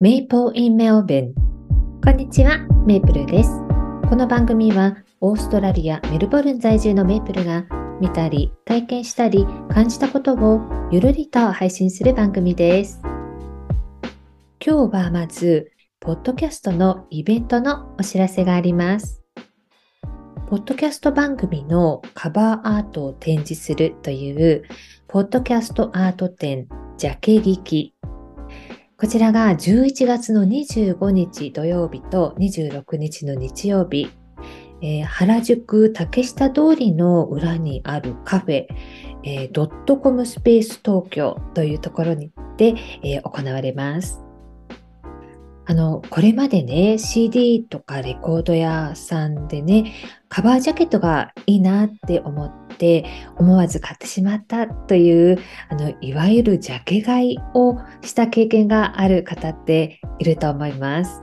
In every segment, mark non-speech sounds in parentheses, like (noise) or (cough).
メイプル in Melbourne こんにちは、メイプルです。この番組はオーストラリア・メルボルン在住のメイプルが見たり、体験したり、感じたことをゆるりと配信する番組です。今日はまず、ポッドキャストのイベントのお知らせがあります。ポッドキャスト番組のカバーアートを展示するという、ポッドキャストアート展、ジャケ劇。こちらが11月の25日土曜日と26日の日曜日、えー、原宿竹下通りの裏にあるカフェ、えー、ドットコムスペース東京というところにて、えー、行われます。あの、これまでね、CD とかレコード屋さんでね、カバージャケットがいいなって思って、思わず買ってしまったという、あの、いわゆるジャケ買いをした経験がある方っていると思います。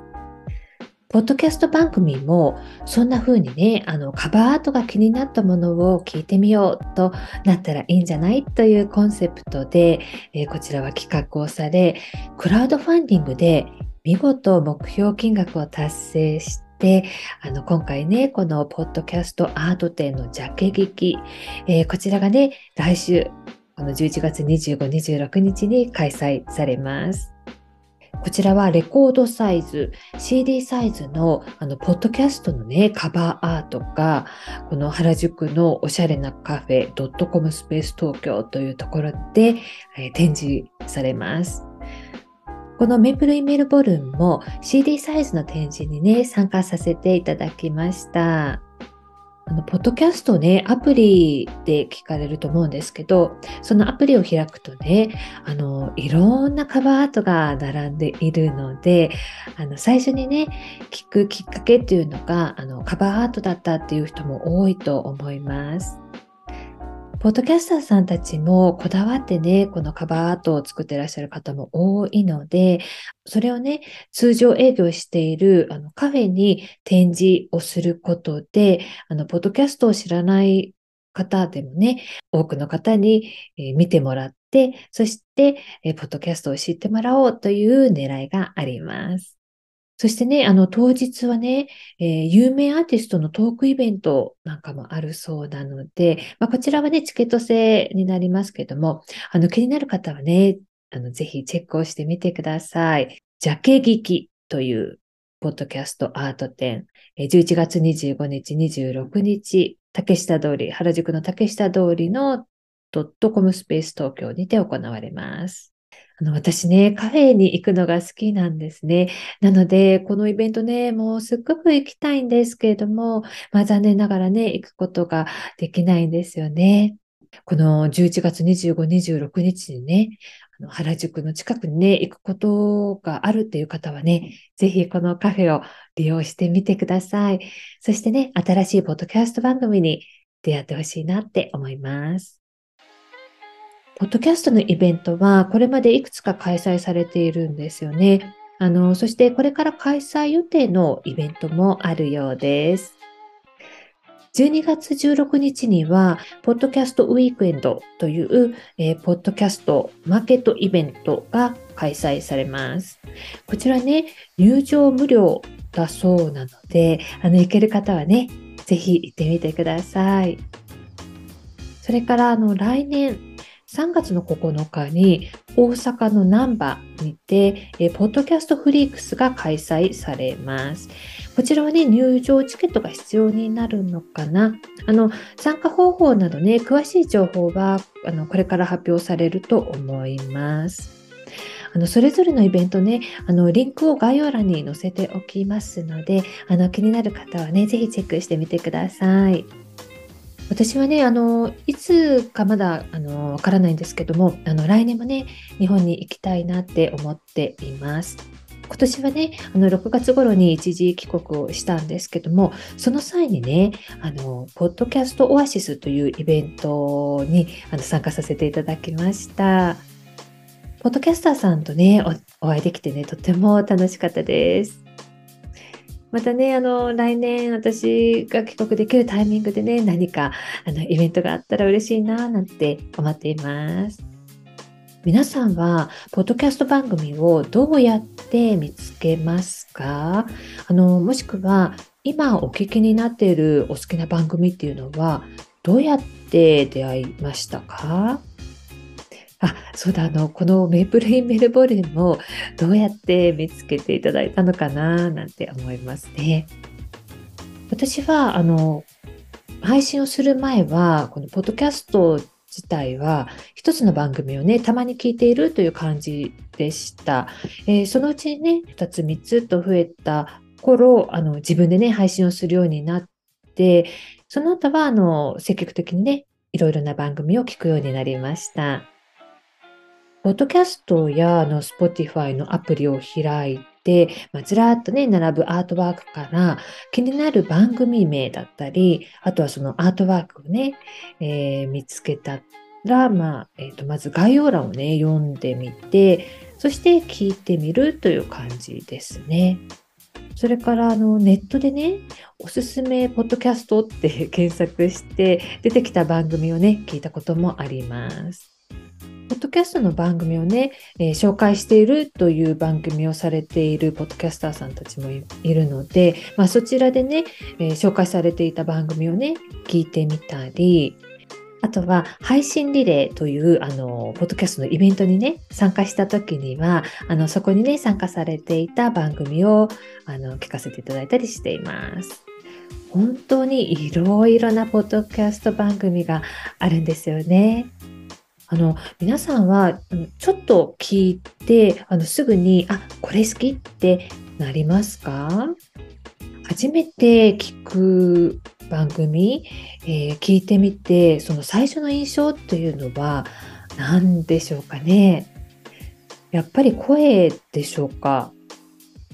ポッドキャスト番組もそんな風にね、あのカバーアートが気になったものを聞いてみようとなったらいいんじゃないというコンセプトで、えー、こちらは企画をされ、クラウドファンディングで見事目標金額を達成して、あの、今回ね、このポッドキャストアート展のジャケ劇、えー、こちらがね、来週、この11月25、26日に開催されます。こちらはレコードサイズ、CD サイズのあのポッドキャストのね、カバーアートが、この原宿のおしゃれなカフェ、ドットコムスペース東京というところで、えー、展示されます。このメープルイメルボルンも CD サイズの展示にね、参加させていただきました。あの、ポッドキャストね、アプリで聞かれると思うんですけど、そのアプリを開くとね、あの、いろんなカバーアートが並んでいるので、あの、最初にね、聞くきっかけっていうのが、あの、カバーアートだったっていう人も多いと思います。ポッドキャスターさんたちもこだわってね、このカバーアートを作ってらっしゃる方も多いので、それをね、通常営業しているあのカフェに展示をすることで、あの、ポッドキャストを知らない方でもね、多くの方に、見てもらって、そして、ポッドキャストを知ってもらおうという狙いがあります。そしてね、あの、当日はね、えー、有名アーティストのトークイベントなんかもあるそうなので、まあ、こちらはね、チケット制になりますけども、あの、気になる方はね、あの、ぜひチェックをしてみてください。ジャケ劇というポッドキャストアート展、11月25日、26日、竹下通り、原宿の竹下通りのドットコムスペース東京にて行われます。あの、私ね、カフェに行くのが好きなんですね。なので、このイベントね、もうすっごく行きたいんですけれども、まあ残念ながらね、行くことができないんですよね。この11月25、26日にね、あの原宿の近くにね、行くことがあるっていう方はね、ぜひこのカフェを利用してみてください。そしてね、新しいポッドキャスト番組に出会ってほしいなって思います。ポッドキャストのイベントは、これまでいくつか開催されているんですよね。あの、そしてこれから開催予定のイベントもあるようです。12月16日には、ポッドキャストウィークエンドという、えー、ポッドキャストマーケットイベントが開催されます。こちらね、入場無料だそうなので、あの、行ける方はね、ぜひ行ってみてください。それから、あの、来年、3月の9日に大阪の難波にて、えポッドキャストフリークスが開催されます。こちらはね、入場チケットが必要になるのかな。あの、参加方法などね、詳しい情報は、あの、これから発表されると思います。あの、それぞれのイベントね、あの、リンクを概要欄に載せておきますので、あの、気になる方はね、ぜひチェックしてみてください。私はね、あの、いつかまだ、あの、わからないんですけども、あの、来年もね、日本に行きたいなって思っています。今年はね、あの、6月頃に一時帰国をしたんですけども、その際にね、あの、ポッドキャストオアシスというイベントにあの参加させていただきました。ポッドキャスターさんとねお、お会いできてね、とても楽しかったです。またね、あの、来年私が帰国できるタイミングでね、何かあのイベントがあったら嬉しいな、なんて思っています。皆さんは、ポッドキャスト番組をどうやって見つけますか？あの、もしくは、今お聞きになっているお好きな番組っていうのは、どうやって出会いましたか？あ、そうだ、あの、このメープルインメルボルンもどうやって見つけていただいたのかななんて思いますね。私は、あの、配信をする前は、このポッドキャスト自体は、一つの番組をね、たまに聞いているという感じでした。えー、そのうちにね、2つ3つと増えた頃、あの、自分でね、配信をするようになって、その後は、あの、積極的にね、いろいろな番組を聞くようになりました。ポッドキャストやあの Spotify のアプリを開いて、まあ、ずらっとね、並ぶアートワークから気になる番組名だったり、あとはそのアートワークをね、えー、見つけたら、まあ、えー、とまず概要欄をね、読んでみて、そして聞いてみるという感じですね。それからあのネットでね、おすすめポッドキャストって (laughs) 検索して出てきた番組をね、聞いたこともあります。ポッドキャストの番組をね、えー、紹介しているという番組をされているポッドキャスターさんたちもいるので、まあ、そちらでね、えー、紹介されていた番組をね、聞いてみたり、あとは配信リレーというあのポッドキャストのイベントにね参加した時にはあのそこにね参加されていた番組をあの聞かせていただいたりしています。本当にいろいろなポッドキャスト番組があるんですよね。あの、皆さんは、ちょっと聞いて、あの、すぐに、あ、これ好きってなりますか？初めて聞く番組、えー、聞いてみて、その最初の印象というのは何でしょうかね？やっぱり声でしょうか？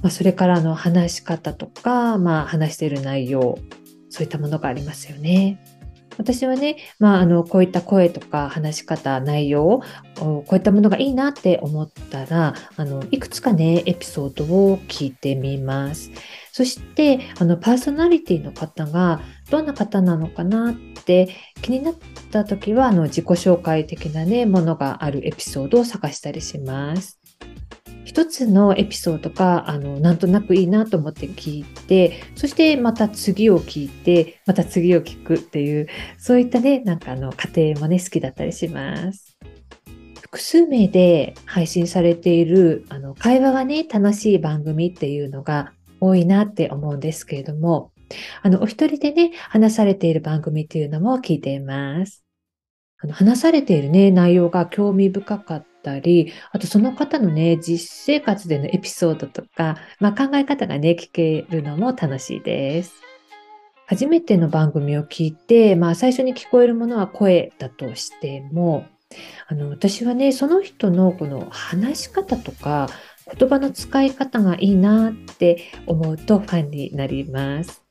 まあ、それからの話し方とか、まあ、話している内容、そういったものがありますよね。私はね、まあ、あのこういった声とか話し方内容をこういったものがいいなって思ったらあのいくつかねエピソードを聞いてみます。そしてあのパーソナリティの方がどんな方なのかなって気になった時はあの自己紹介的なねものがあるエピソードを探したりします。一つのエピソードがあのなんとなくいいなと思って聞いてそしてまた次を聞いてまた次を聞くっていうそういったねなんかあの過程もね好きだったりします。複数名で配信されているあの会話がね楽しい番組っていうのが多いなって思うんですけれどもあのお一人でね話されている番組っていうのも聞いています。あの話されているね内容が興味深かったったり、あとその方のね、実生活でのエピソードとか、まあ、考え方がね、聞けるのも楽しいです。初めての番組を聞いて、まあ、最初に聞こえるものは声だとしても、あの私はね、その人のこの話し方とか、言葉の使い方がいいなって思うとファンになります。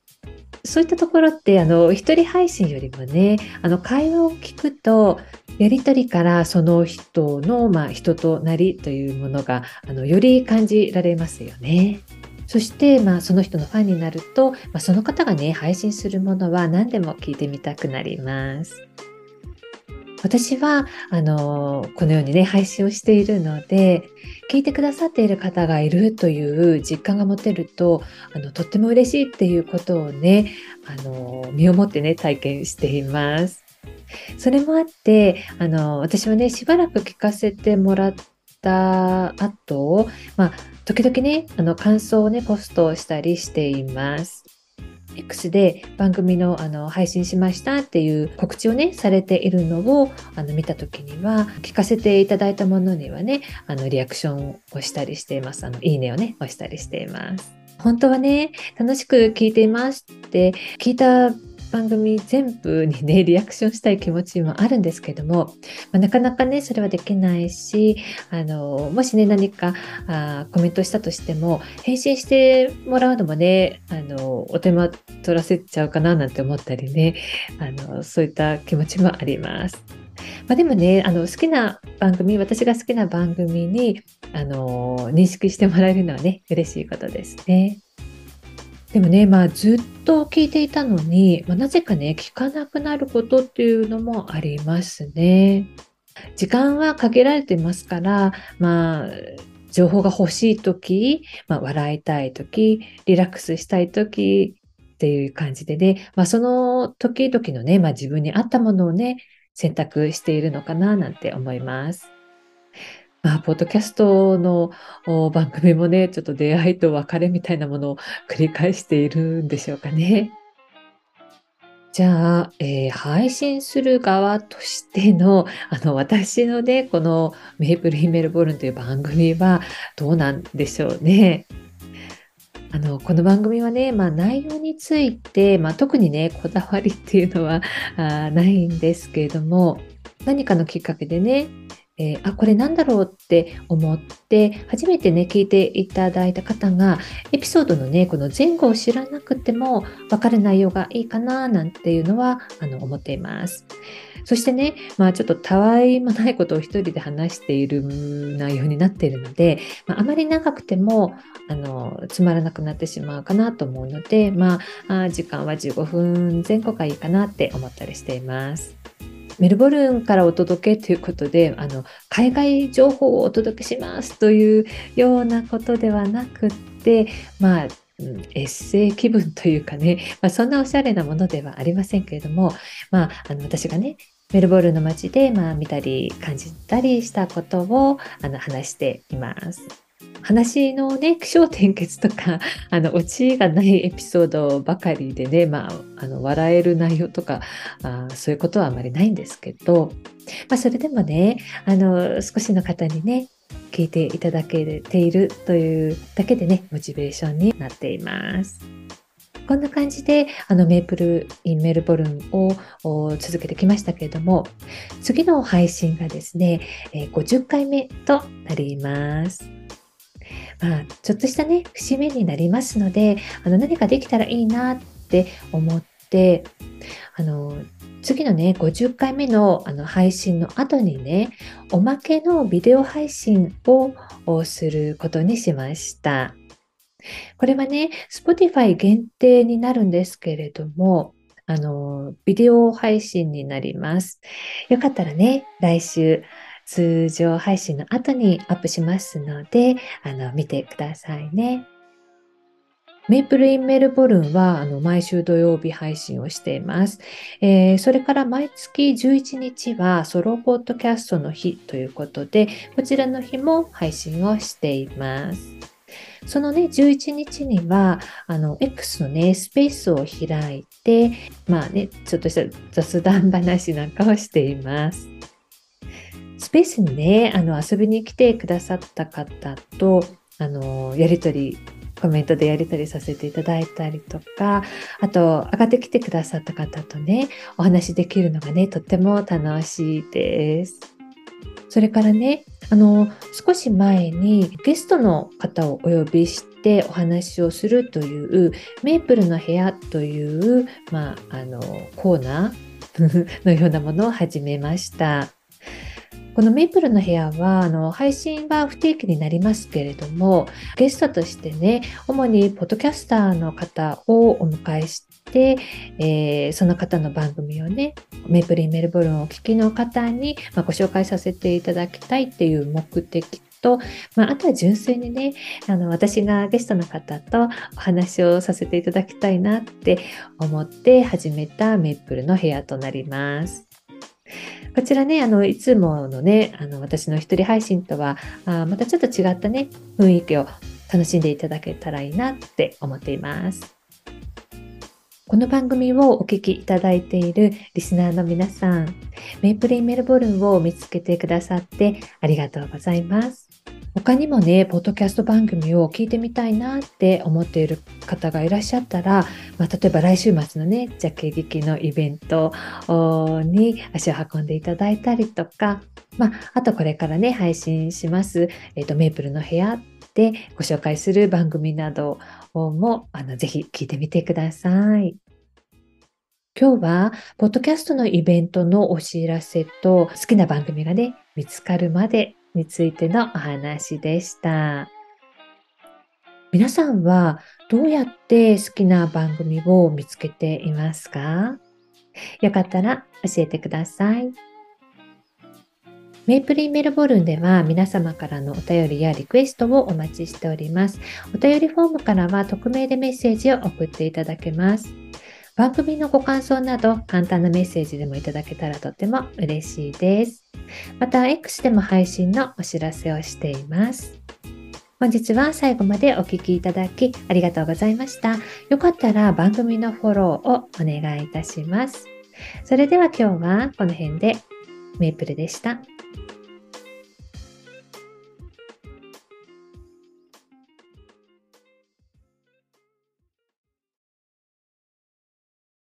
そういったところってあの一人配信よりもねあの会話を聞くとやり取りからその人の、まあ、人となりというものがあのより感じられますよね。そして、まあ、その人のファンになると、まあ、その方がね配信するものは何でも聞いてみたくなります。私はあのこのようにね配信をしているので聞いてくださっている方がいるという実感が持てるとあのとっても嬉しいっていうことをねあの身をもってね体験しています。それもあってあの私はねしばらく聞かせてもらった後、まあ、時々ねあの感想をねポストしたりしています。X で番組のあの配信しましたっていう告知をねされているのをあの見た時には聞かせていただいたものにはねあのリアクションをしたりしています。あのいいねをね押したりしています。本当はね楽しく聞いていますって聞いた番組全部にね、リアクションしたい気持ちもあるんですけども、まあ、なかなかね、それはできないし、あの、もしね、何かあコメントしたとしても、返信してもらうのもね、あの、お手間取らせちゃうかななんて思ったりね、あの、そういった気持ちもあります。まあ、でもね、あの、好きな番組、私が好きな番組に、あの、認識してもらえるのはね、嬉しいことですね。でもね、まあ、ずっと聞いていたのに、まあ、なぜかね、聞かなくなることっていうのもありますね。時間は限られてますから、まあ、情報が欲しい時、まあ、笑いたい時、リラックスしたい時っていう感じでね、まあ、その時々のね、まあ、自分に合ったものをね、選択しているのかななんて思います。まあ、ポッドキャストの番組もね、ちょっと出会いと別れみたいなものを繰り返しているんでしょうかね。じゃあ、えー、配信する側としての、あの、私のね、このメープルイメルボルンという番組はどうなんでしょうね。あの、この番組はね、まあ内容について、まあ特にね、こだわりっていうのはあないんですけれども、何かのきっかけでね、えー、あ、これなんだろうって思って、初めてね、聞いていただいた方が、エピソードのね、この前後を知らなくても分かる内容がいいかな、なんていうのは、あの、思っています。そしてね、まあちょっとたわいもないことを一人で話している内容になっているので、まあ、あまり長くても、あの、つまらなくなってしまうかなと思うので、まあ、時間は15分前後がいいかなって思ったりしています。メルボルンからお届けということであの海外情報をお届けしますというようなことではなくってまあエッセイ気分というかね、まあ、そんなおしゃれなものではありませんけれども、まあ、あの私がねメルボルンの街で、まあ、見たり感じたりしたことをあの話しています。話のね、気象転結とか、(laughs) あの、オチがないエピソードばかりでね、まあ、あの、笑える内容とか、あそういうことはあまりないんですけど、まあ、それでもね、あの、少しの方にね、聞いていただけているというだけでね、モチベーションになっています。こんな感じで、あの、メープル・イン・メルボルンを続けてきましたけれども、次の配信がですね、50回目となります。まあ、ちょっとしたね、節目になりますので、あの何かできたらいいなって思って、あの、次のね、50回目のあの配信の後にね、おまけのビデオ配信をすることにしました。これはね、Spotify 限定になるんですけれども、あの、ビデオ配信になります。よかったらね、来週、通常配信の後にアップしますので、あの、見てくださいね。メイプルインメルボルンはあの毎週土曜日配信をしています、えー、それから毎月11日はソロポッドキャストの日ということで、こちらの日も配信をしています。そのね、11日には、あの、X のね、スペースを開いて、まあね、ちょっとした雑談話なんかをしています。スペースにね、あの遊びに来てくださった方と、あのやりとり、コメントでやり取りさせていただいたりとか、あと、上がってきてくださった方とね、お話できるのがね、とっても楽しいです。それからね、あの、少し前にゲストの方をお呼びしてお話をするという、メープルの部屋という、まあ、あの、コーナー (laughs) のようなものを始めました。このメイプルの部屋はあの配信は不定期になりますけれどもゲストとしてね主にポッドキャスターの方をお迎えしてえー、その方の番組をねメイプルインメルボルンをお聞きの方に、まあ、ご紹介させていただきたいっていう目的と、まあ、あとは純粋にねあの私がゲストの方とお話をさせていただきたいなって思って始めたメイプルの部屋となります。こちらね、あの、いつものね、あの、私の一人配信とは、あまたちょっと違ったね、雰囲気を楽しんでいただけたらいいなって思っています。この番組をお聞きいただいているリスナーの皆さん、メイプリンメルボルンを見つけてくださってありがとうございます。他にもね、ポッドキャスト番組を聞いてみたいなって思っている方がいらっしゃったら、まあ、例えば来週末のね、ジャケ劇のイベントに足を運んでいただいたりとか、まあ、あとこれからね、配信します、えっ、ー、と、メープルの部屋でご紹介する番組なども、あの、ぜひ聞いてみてください。今日は、ポッドキャストのイベントのお知らせと、好きな番組がね、見つかるまでについてのお話でした。皆さんはどうやって好きな番組を見つけていますか？よかったら教えてください。メイプリンメルボルンでは皆様からのお便りやリクエストをお待ちしております。お便りフォームからは匿名でメッセージを送っていただけます。番組のご感想など簡単なメッセージでもいただけたらとっても嬉しいです。また X でも配信のお知らせをしています。本日は最後までお聴きいただきありがとうございました。よかったら番組のフォローをお願いいたします。それでは今日はこの辺でメイプルでした。